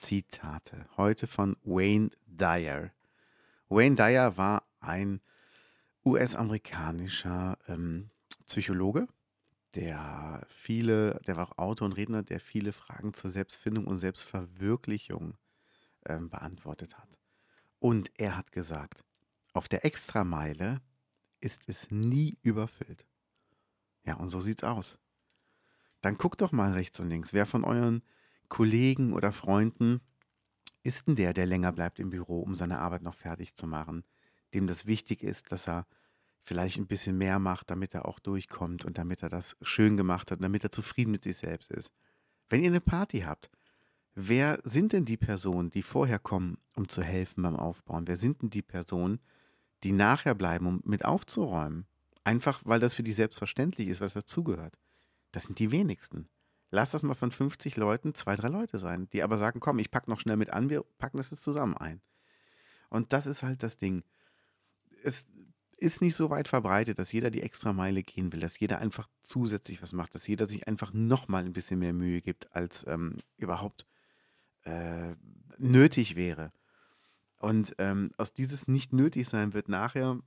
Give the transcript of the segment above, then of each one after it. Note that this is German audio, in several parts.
Zitate. Heute von Wayne Dyer. Wayne Dyer war ein US-amerikanischer ähm, Psychologe, der viele, der war auch Autor und Redner, der viele Fragen zur Selbstfindung und Selbstverwirklichung ähm, beantwortet hat. Und er hat gesagt, auf der Extrameile ist es nie überfüllt. Ja, und so sieht's aus. Dann guckt doch mal rechts und links, wer von euren Kollegen oder Freunden ist denn der, der länger bleibt im Büro, um seine Arbeit noch fertig zu machen, dem das wichtig ist, dass er vielleicht ein bisschen mehr macht, damit er auch durchkommt und damit er das schön gemacht hat und damit er zufrieden mit sich selbst ist. Wenn ihr eine Party habt, wer sind denn die Personen, die vorher kommen, um zu helfen beim Aufbauen? Wer sind denn die Personen, die nachher bleiben, um mit aufzuräumen? Einfach, weil das für die selbstverständlich ist, was dazugehört. Das sind die wenigsten. Lass das mal von 50 Leuten zwei, drei Leute sein, die aber sagen, komm, ich packe noch schnell mit an, wir packen das jetzt zusammen ein. Und das ist halt das Ding. Es ist nicht so weit verbreitet, dass jeder die extra Meile gehen will, dass jeder einfach zusätzlich was macht, dass jeder sich einfach nochmal ein bisschen mehr Mühe gibt, als ähm, überhaupt äh, nötig wäre. Und ähm, aus dieses Nicht-Nötig-Sein wird nachher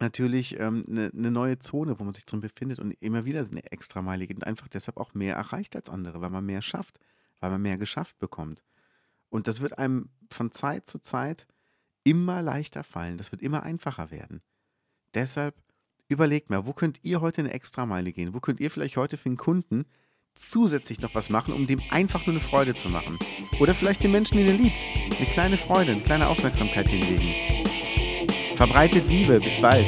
natürlich ähm, eine, eine neue Zone, wo man sich drin befindet und immer wieder eine Extrameile geht und einfach deshalb auch mehr erreicht als andere, weil man mehr schafft, weil man mehr geschafft bekommt. Und das wird einem von Zeit zu Zeit immer leichter fallen, das wird immer einfacher werden. Deshalb überlegt mal, wo könnt ihr heute eine Extrameile gehen? Wo könnt ihr vielleicht heute für einen Kunden zusätzlich noch was machen, um dem einfach nur eine Freude zu machen? Oder vielleicht den Menschen, den ihr liebt, eine kleine Freude, eine kleine Aufmerksamkeit hinlegen. Verbreitet Liebe. Bis bald.